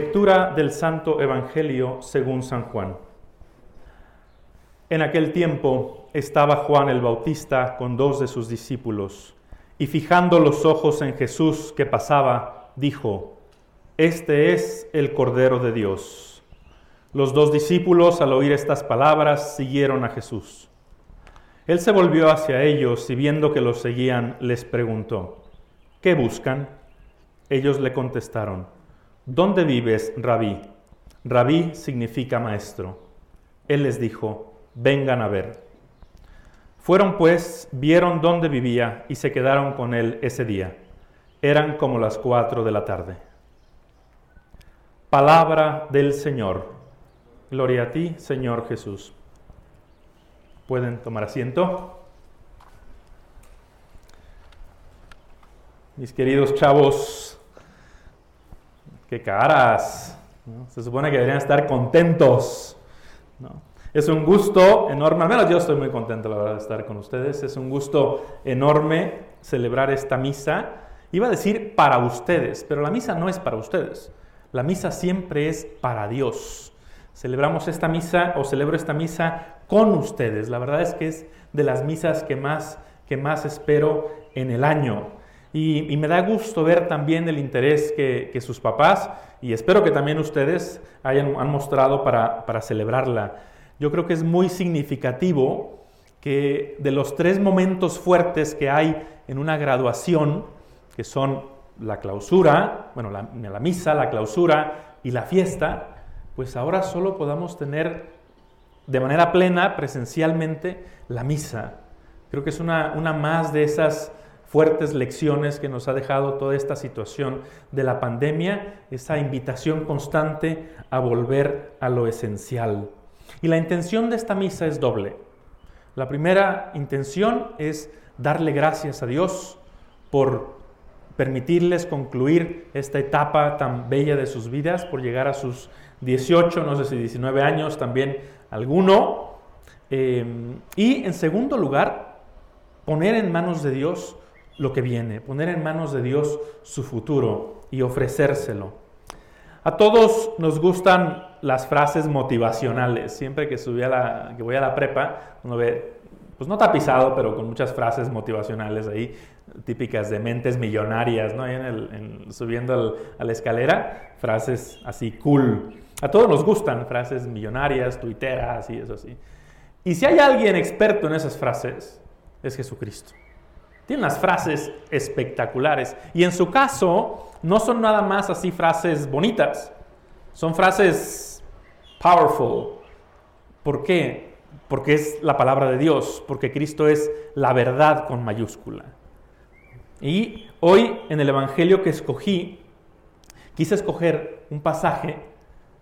Lectura del Santo Evangelio según San Juan. En aquel tiempo estaba Juan el Bautista con dos de sus discípulos, y fijando los ojos en Jesús que pasaba, dijo, Este es el Cordero de Dios. Los dos discípulos, al oír estas palabras, siguieron a Jesús. Él se volvió hacia ellos y viendo que los seguían, les preguntó, ¿qué buscan? Ellos le contestaron, ¿Dónde vives, rabí? Rabí significa maestro. Él les dijo, vengan a ver. Fueron pues, vieron dónde vivía y se quedaron con él ese día. Eran como las cuatro de la tarde. Palabra del Señor. Gloria a ti, Señor Jesús. Pueden tomar asiento. Mis queridos chavos, qué caras. Se supone que deberían estar contentos. Es un gusto enorme, al menos yo estoy muy contento, la verdad, de estar con ustedes. Es un gusto enorme celebrar esta misa. Iba a decir para ustedes, pero la misa no es para ustedes. La misa siempre es para Dios. Celebramos esta misa o celebro esta misa con ustedes. La verdad es que es de las misas que más, que más espero en el año. Y, me da gusto ver también el interés que, sus papás y espero que también ustedes hayan, han mostrado para, para celebrarla. Yo creo que es muy significativo que de los tres momentos fuertes que hay en una graduación, que son la clausura, bueno, la, la, misa, la clausura y la fiesta, pues ahora solo podamos tener de manera plena, presencialmente, la misa. Creo que es una, una más de esas fuertes lecciones que nos ha dejado toda esta situación de la pandemia, esa invitación constante a volver a lo esencial. Y la intención de esta misa es doble. La primera intención es darle gracias a Dios por permitirles concluir esta etapa tan bella de sus vidas, por llegar a sus 18, no sé si 19 años, también alguno. Eh, y en segundo lugar, poner en manos de Dios lo que viene, poner en manos de Dios su futuro y ofrecérselo. A todos nos gustan las frases motivacionales. Siempre que, subí a la, que voy a la prepa, uno ve, pues no tapizado, pero con muchas frases motivacionales ahí, típicas de mentes millonarias, ¿no? En el, subiendo a la escalera, frases así cool. A todos nos gustan frases millonarias, tuiteras y eso así. Y si hay alguien experto en esas frases, es Jesucristo. Tiene unas frases espectaculares. Y en su caso, no son nada más así frases bonitas. Son frases powerful. ¿Por qué? Porque es la palabra de Dios, porque Cristo es la verdad con mayúscula. Y hoy en el Evangelio que escogí, quise escoger un pasaje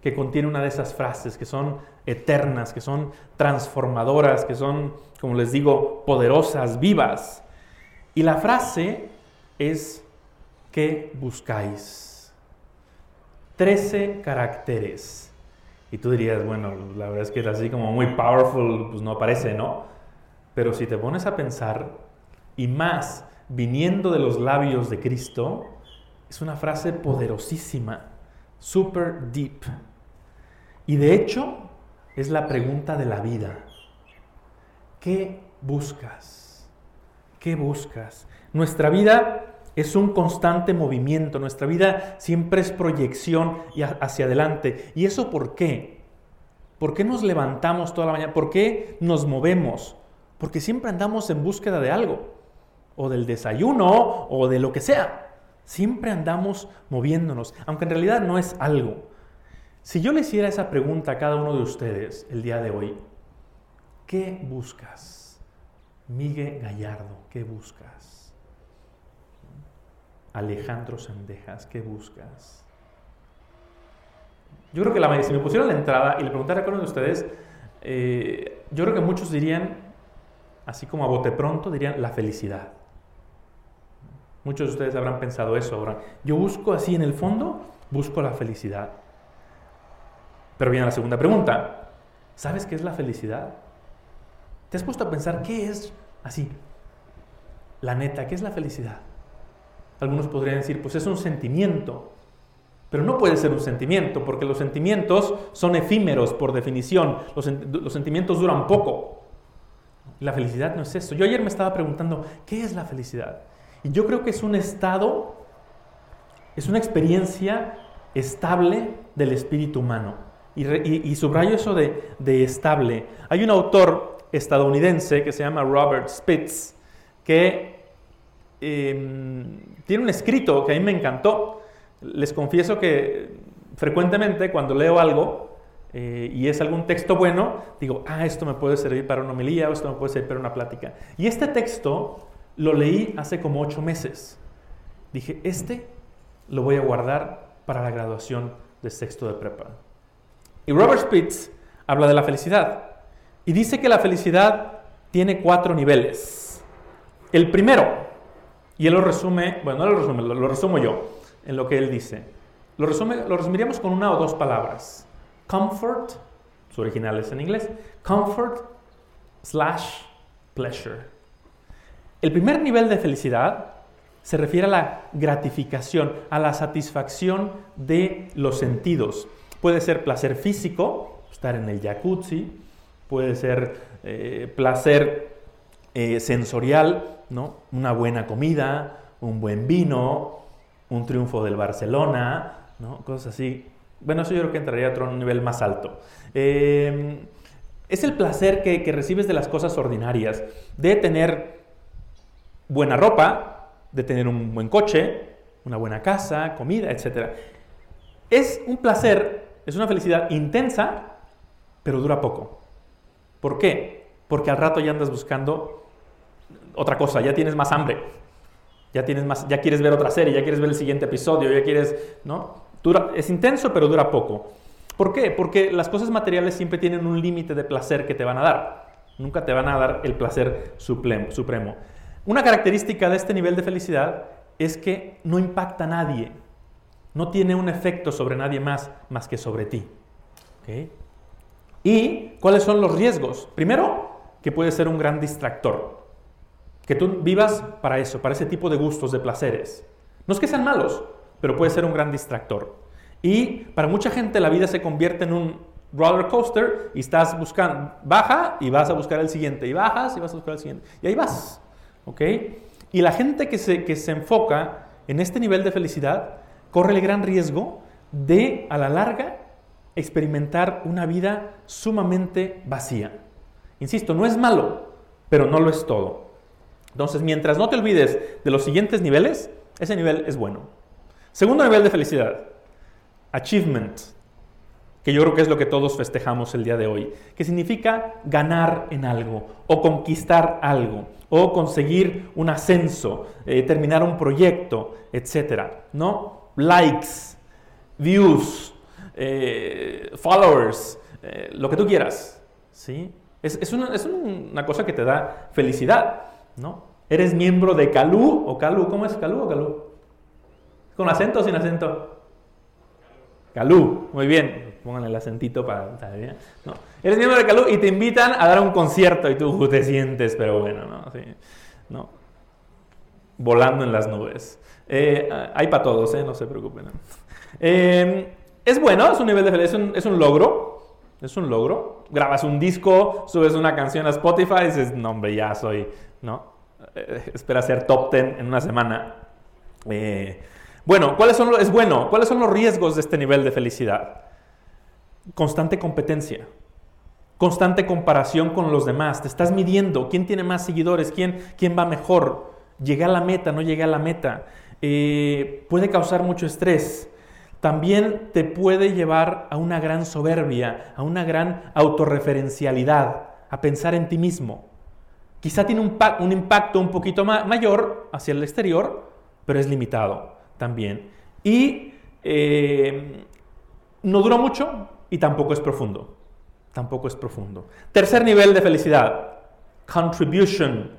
que contiene una de esas frases que son eternas, que son transformadoras, que son, como les digo, poderosas, vivas. Y la frase es, ¿qué buscáis? Trece caracteres. Y tú dirías, bueno, la verdad es que es así como muy powerful, pues no aparece, ¿no? Pero si te pones a pensar, y más viniendo de los labios de Cristo, es una frase poderosísima, super deep. Y de hecho, es la pregunta de la vida. ¿Qué buscas? ¿Qué buscas? Nuestra vida es un constante movimiento, nuestra vida siempre es proyección hacia adelante. ¿Y eso por qué? ¿Por qué nos levantamos toda la mañana? ¿Por qué nos movemos? Porque siempre andamos en búsqueda de algo, o del desayuno, o de lo que sea. Siempre andamos moviéndonos, aunque en realidad no es algo. Si yo le hiciera esa pregunta a cada uno de ustedes el día de hoy, ¿qué buscas? Miguel Gallardo, ¿qué buscas? Alejandro Sendejas, ¿qué buscas? Yo creo que la, si me pusieron la entrada y le preguntara a cada de ustedes, eh, yo creo que muchos dirían, así como a bote pronto, dirían la felicidad. Muchos de ustedes habrán pensado eso ahora. Yo busco así en el fondo, busco la felicidad. Pero viene la segunda pregunta. ¿Sabes qué es la felicidad? ¿Te has puesto a pensar qué es así? La neta, ¿qué es la felicidad? Algunos podrían decir, pues es un sentimiento. Pero no puede ser un sentimiento, porque los sentimientos son efímeros por definición. Los, sentimientos duran poco. La felicidad no es eso. Yo ayer me estaba preguntando, ¿qué es la felicidad? Y yo creo que es un estado, es una experiencia estable del espíritu humano. Y, subrayo eso de, estable. Hay un autor estadounidense que se llama Robert Spitz, que em, tiene un escrito que a mí me encantó les confieso que frecuentemente cuando leo algo eh, y es algún texto bueno, digo, ah, esto me puede servir para una homilía o esto me puede servir para una plática. Y este texto lo leí hace como ocho meses. Dije, este lo voy a guardar para la graduación de sexto de prepa. Y Robert Spitz habla de la felicidad y dice que la felicidad tiene cuatro niveles. El primero, y él lo resume, bueno, no lo resume, lo resumo yo en lo que él dice. Lo, lo resumiríamos con una o dos palabras. Comfort, su original es en inglés, comfort slash pleasure. El primer nivel de felicidad se refiere a la gratificación, a la satisfacción de los sentidos. Puede ser placer físico, estar en el jacuzzi, puede ser eh, placer eh, sensorial, ¿no? una buena comida, un buen vino, un triunfo del Barcelona, ¿no? cosas así. Bueno, eso yo creo que entraría a otro nivel más alto. Eh, es el placer que, que, recibes de las cosas ordinarias, de tener buena ropa, de tener un buen coche, una buena casa, comida, etc. Es un placer, es una felicidad intensa, pero dura poco. ¿Por qué? Porque al rato ya andas buscando otra cosa, ya tienes más hambre, ya tienes más, ya quieres ver otra serie, ya quieres ver el siguiente episodio, ya quieres, ¿no? Dura, es intenso, pero dura poco. ¿Por qué? Porque las cosas materiales siempre tienen un límite de placer que te van a dar. Nunca te van a dar el placer supremo. Una característica de este nivel de felicidad es que no impacta a nadie. No tiene un efecto sobre nadie más más que sobre ti. ¿Y cuáles son los riesgos? Primero, que puede ser un gran distractor. Que tú vivas para eso, para ese tipo de gustos, de placeres. No es que sean malos, pero puede ser un gran distractor. Y para mucha gente la vida se convierte en un roller coaster y estás buscando, baja y vas a buscar el siguiente, y bajas y vas a buscar el siguiente. Y ahí vas. ¿Ok? Y la gente que se, que se enfoca en este nivel de felicidad corre el gran riesgo de, a la larga, experimentar una vida sumamente vacía. Insisto, no es malo, pero no lo es todo. Entonces, mientras no te olvides de los siguientes niveles, ese nivel es bueno. Segundo nivel de felicidad, achievement, que yo creo que es lo que todos festejamos el día de hoy, que significa ganar en algo o conquistar algo o conseguir un ascenso, eh, terminar un proyecto, etc. ¿no? Likes, views, eh, followers, eh, lo que tú quieras. ¿sí? Es, una, cosa que te da felicidad. ¿no? ¿Eres miembro de Calú o Calú? ¿Cómo es Calú o Calú? ¿Con acento o sin acento? Calú, muy bien. Pongan el acentito para... ¿no? Eres miembro de Calú y te invitan a dar un concierto y tú te sientes, pero bueno, ¿no? ¿no? Volando en las nubes. Eh, hay para todos, ¿eh? no se preocupen. Em, es bueno, es un nivel de felicidad, es un, logro. Es un logro. Grabas un disco, subes una canción a Spotify y dices, no, hombre, ya soy, ¿no? Eh, espera ser top 10 en una semana. Eh, bueno, ¿cuáles son es bueno, ¿cuáles son los riesgos de este nivel de felicidad? Constante competencia, constante comparación con los demás, te estás midiendo, quién tiene más seguidores, quién, quién va mejor, llegué a la meta, no llegué a la meta, eh, puede causar mucho estrés, también te puede llevar a una gran soberbia, a una gran autorreferencialidad, a pensar en ti mismo. Quizá tiene un, impacto un poquito mayor hacia el exterior, pero es limitado también. Y eh, no dura mucho y tampoco es profundo. Tampoco es profundo. Tercer nivel de felicidad, contribution.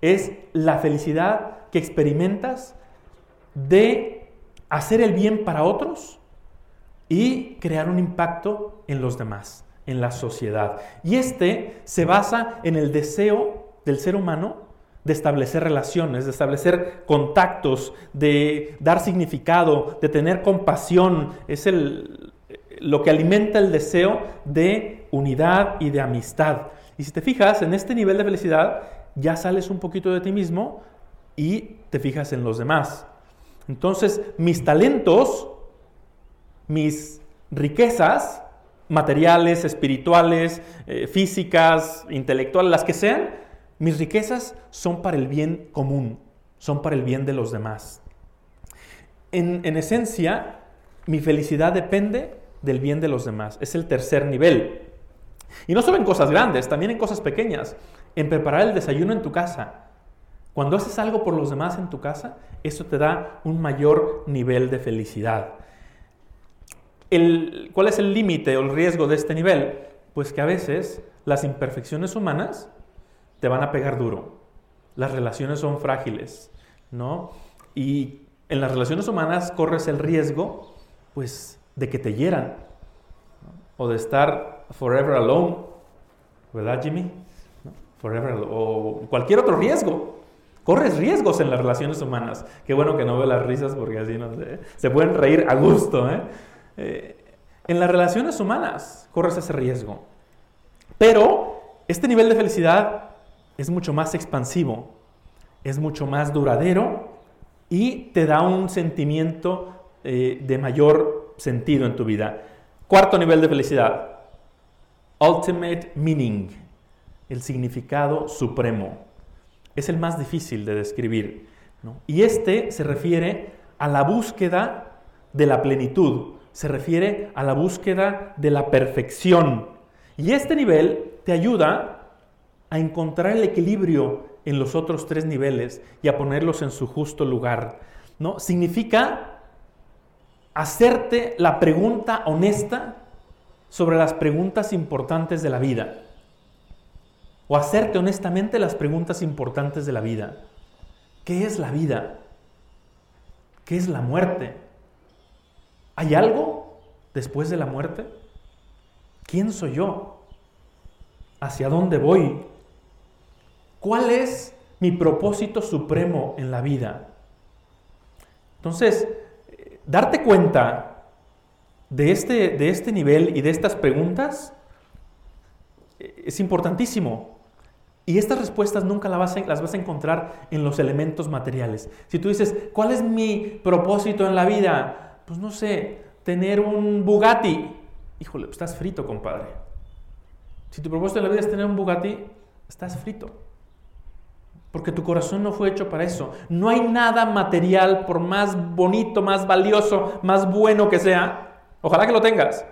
Es la felicidad que experimentas de hacer el bien para otros y crear un impacto en los demás en la sociedad. Y este se basa en el deseo del ser humano de establecer relaciones, de establecer contactos, de dar significado, de tener compasión. Es el, lo que alimenta el deseo de unidad y de amistad. Y si te fijas, en este nivel de felicidad ya sales un poquito de ti mismo y te fijas en los demás. Entonces, mis talentos, mis riquezas materiales, espirituales, eh, físicas, intelectuales, las que sean, mis riquezas son para el bien común, son para el bien de los demás. En, en esencia, mi felicidad depende del bien de los demás. Es el tercer nivel. Y no solo en cosas grandes, también en cosas pequeñas. En preparar el desayuno en tu casa. Cuando haces algo por los demás en tu casa, eso te da un mayor nivel de felicidad. ¿Cuál es el límite o el riesgo de este nivel? Pues que a veces las imperfecciones humanas te van a pegar duro. Las relaciones son frágiles, ¿no? Y en las relaciones humanas corres el riesgo, pues, de que te hieran o de estar forever alone, ¿verdad, Jimmy? Forever alone. o cualquier otro riesgo. Corres riesgos en las relaciones humanas. Qué bueno que no ve las risas porque así no se, se pueden reír a gusto, ¿eh? Eh, en las relaciones humanas corres ese riesgo. Pero este nivel de felicidad es mucho más expansivo, es mucho más duradero y te da un sentimiento eh, de mayor sentido en tu vida. Cuarto nivel de felicidad, ultimate meaning, el significado supremo. Es el más difícil de describir. Y este se refiere a la búsqueda de la plenitud, se refiere a la búsqueda de la perfección. Y este nivel te ayuda a encontrar el equilibrio en los otros tres niveles y a ponerlos en su justo lugar. ¿no? Significa hacerte la pregunta honesta sobre las preguntas importantes de la vida. O hacerte honestamente las preguntas importantes de la vida. ¿Qué es la vida? ¿Qué es la muerte? ¿Hay algo después de la muerte? ¿Quién soy yo? ¿Hacia dónde voy? ¿Cuál es mi propósito supremo en la vida? Entonces, darte cuenta de este, de este nivel y de estas preguntas es importantísimo. Y estas respuestas nunca las vas, a, encontrar en los elementos materiales. Si tú dices, ¿cuál es mi propósito en la vida? pues no sé, tener un Bugatti. Híjole, pues estás frito, compadre. Si tu propósito en la vida es tener un Bugatti, estás frito. Porque tu corazón no fue hecho para eso. No hay nada material, por más bonito, más valioso, más bueno que sea. Ojalá que lo tengas.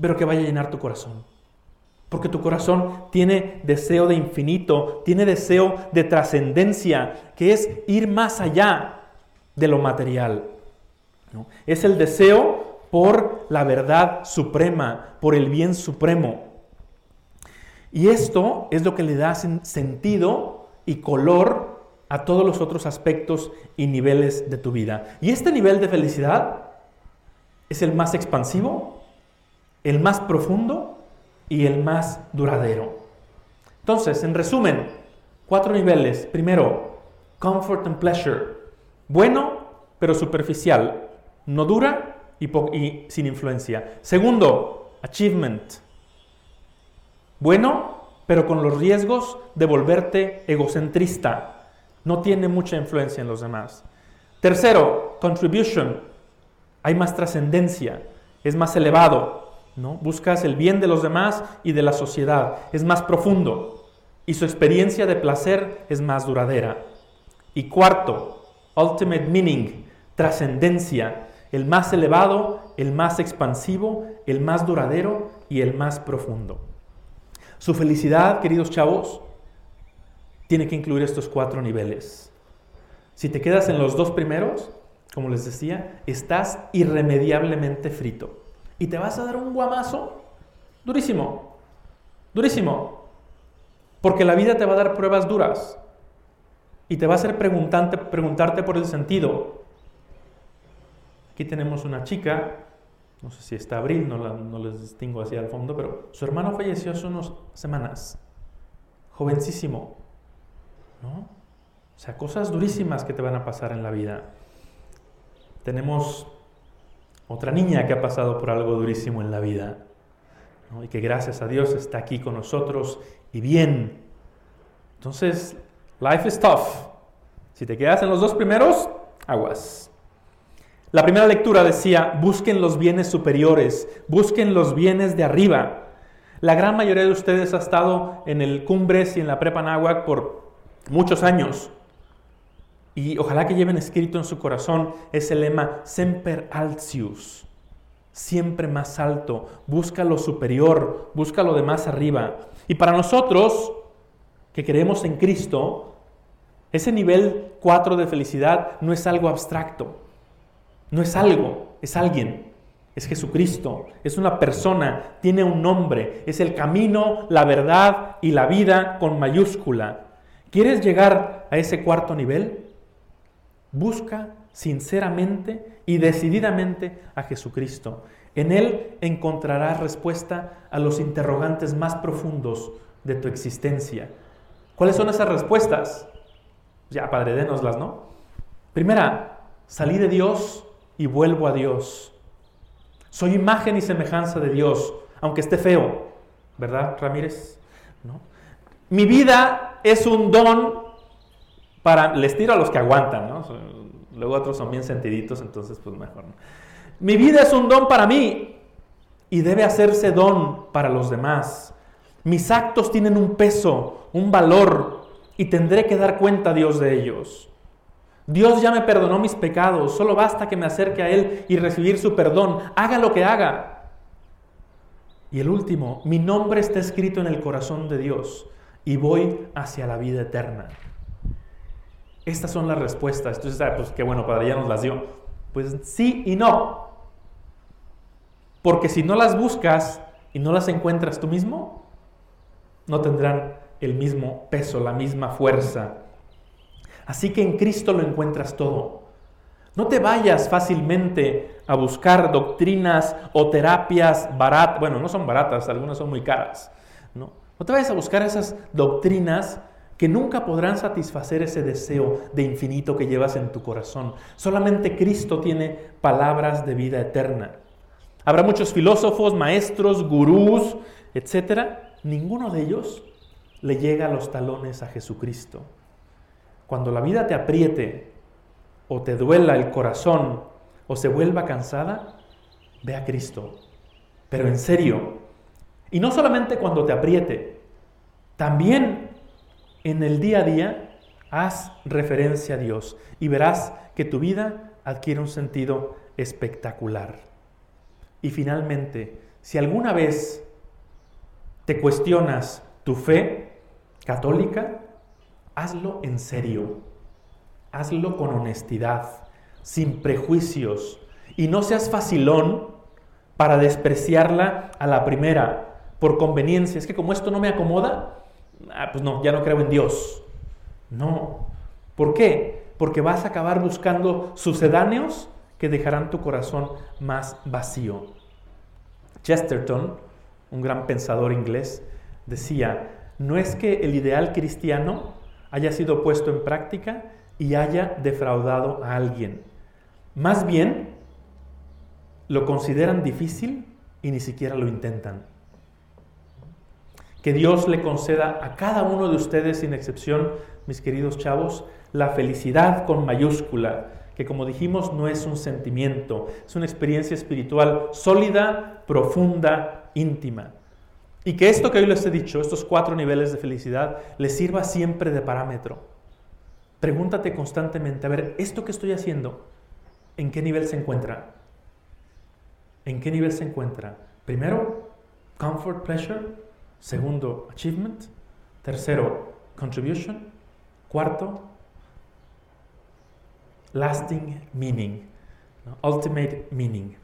Pero que vaya a llenar tu corazón. Porque tu corazón tiene deseo de infinito, tiene deseo de trascendencia, que es ir más allá de lo material. Es el deseo por la verdad suprema, por el bien supremo. Y esto es lo que le da sentido y color a todos los otros aspectos y niveles de tu vida. Y este nivel de felicidad es el más expansivo, el más profundo y el más duradero. Entonces, en resumen, cuatro niveles. Primero, comfort and pleasure. Bueno, pero superficial no dura y, sin influencia. Segundo, achievement. Bueno, pero con los riesgos de volverte egocentrista. No tiene mucha influencia en los demás. Tercero, contribution. Hay más trascendencia, es más elevado. Buscas el bien de los demás y de la sociedad. Es más profundo. Y su experiencia de placer es más duradera. Y cuarto, ultimate meaning, trascendencia el más elevado, el más expansivo, el más duradero y el más profundo. Su felicidad, queridos chavos, tiene que incluir estos cuatro niveles. Si te quedas en los dos primeros, como les decía, estás irremediablemente frito. Y te vas a dar un guamazo durísimo, durísimo. Porque la vida te va a dar pruebas duras. Y te va a hacer preguntarte por el sentido. Aquí tenemos una chica, no sé si está Abril, no, les distingo hacia el fondo, pero su hermano falleció hace unas semanas, jovencísimo, ¿no? O sea, cosas durísimas que te van a pasar en la vida. Tenemos otra niña que ha pasado por algo durísimo en la vida y que gracias a Dios está aquí con nosotros y bien. Entonces, life is tough. Si te quedas en los dos primeros, aguas. La primera lectura decía, busquen los bienes superiores, busquen los bienes de arriba. La gran mayoría de ustedes ha estado en el Cumbres y en la Prepa Nahuac por muchos años. Y ojalá que lleven escrito en su corazón ese lema, Semper Altius, siempre más alto, busca lo superior, busca lo de más arriba. Y para nosotros, que creemos en Cristo, ese nivel 4 de felicidad no es algo abstracto, no es algo, es alguien, es Jesucristo, es una persona, tiene un nombre, es el camino, la verdad y la vida con mayúscula. ¿Quieres llegar a ese cuarto nivel? Busca sinceramente y decididamente a Jesucristo. En Él encontrarás respuesta a los interrogantes más profundos de tu existencia. ¿Cuáles son esas respuestas? Ya, Padre, dénoslas, ¿no? Primera, salí de Dios y vuelvo a Dios. Soy imagen y semejanza de Dios, aunque esté feo, ¿verdad, Ramírez? ¿No? Mi vida es un don para, les tiro a los que aguantan, ¿no? Luego otros son bien sentiditos, entonces pues mejor. Mi vida es un don para mí y debe hacerse don para los demás. Mis actos tienen un peso, un valor y tendré que dar cuenta a Dios de ellos. Dios ya me perdonó mis pecados, solo basta que me acerque a Él y recibir su perdón, haga lo que haga. Y el último, mi nombre está escrito en el corazón de Dios y voy hacia la vida eterna. Estas son las respuestas. Entonces, ah, pues qué bueno, Padre, ya nos las dio. Pues sí y no. Porque si no las buscas y no las encuentras tú mismo, no tendrán el mismo peso, la misma fuerza. Así que en Cristo lo encuentras todo. No te vayas fácilmente a buscar doctrinas o terapias baratas. Bueno, no son baratas, algunas son muy caras. No, no te vayas a buscar esas doctrinas que nunca podrán satisfacer ese deseo de infinito que llevas en tu corazón. Solamente Cristo tiene palabras de vida eterna. Habrá muchos filósofos, maestros, gurús, etc. Ninguno de ellos le llega a los talones a Jesucristo. Cuando la vida te apriete o te duela el corazón o se vuelva cansada, ve a Cristo. Pero en serio. Y no solamente cuando te apriete, también en el día a día, haz referencia a Dios y verás que tu vida adquiere un sentido espectacular. Y finalmente, si alguna vez te cuestionas tu fe católica, hazlo en serio, hazlo con honestidad, sin prejuicios, y no seas facilón para despreciarla a la primera por conveniencia. Es que como esto no me acomoda, ah, pues no, ya no creo en Dios. No. ¿Por qué? Porque vas a acabar buscando sucedáneos que dejarán tu corazón más vacío. Chesterton, un gran pensador inglés, decía, no es que el ideal cristiano haya sido puesto en práctica y haya defraudado a alguien. Más bien, lo consideran difícil y ni siquiera lo intentan. Que Dios le conceda a cada uno de ustedes, sin excepción, mis queridos chavos, la felicidad con mayúscula, que como dijimos no es un sentimiento, es una experiencia espiritual sólida, profunda, íntima. Y que esto que hoy les he dicho, estos cuatro niveles de felicidad, les sirva siempre de parámetro. Pregúntate constantemente, a ver, ¿esto que estoy haciendo, en qué nivel se encuentra? ¿En qué nivel se encuentra? Primero, comfort, pleasure, Segundo, achievement. Tercero, contribution. Cuarto, lasting meaning, ultimate meaning.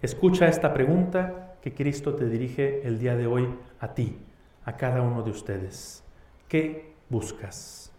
Escucha esta pregunta que Cristo te dirige el día de hoy a ti, a cada uno de ustedes. ¿Qué buscas?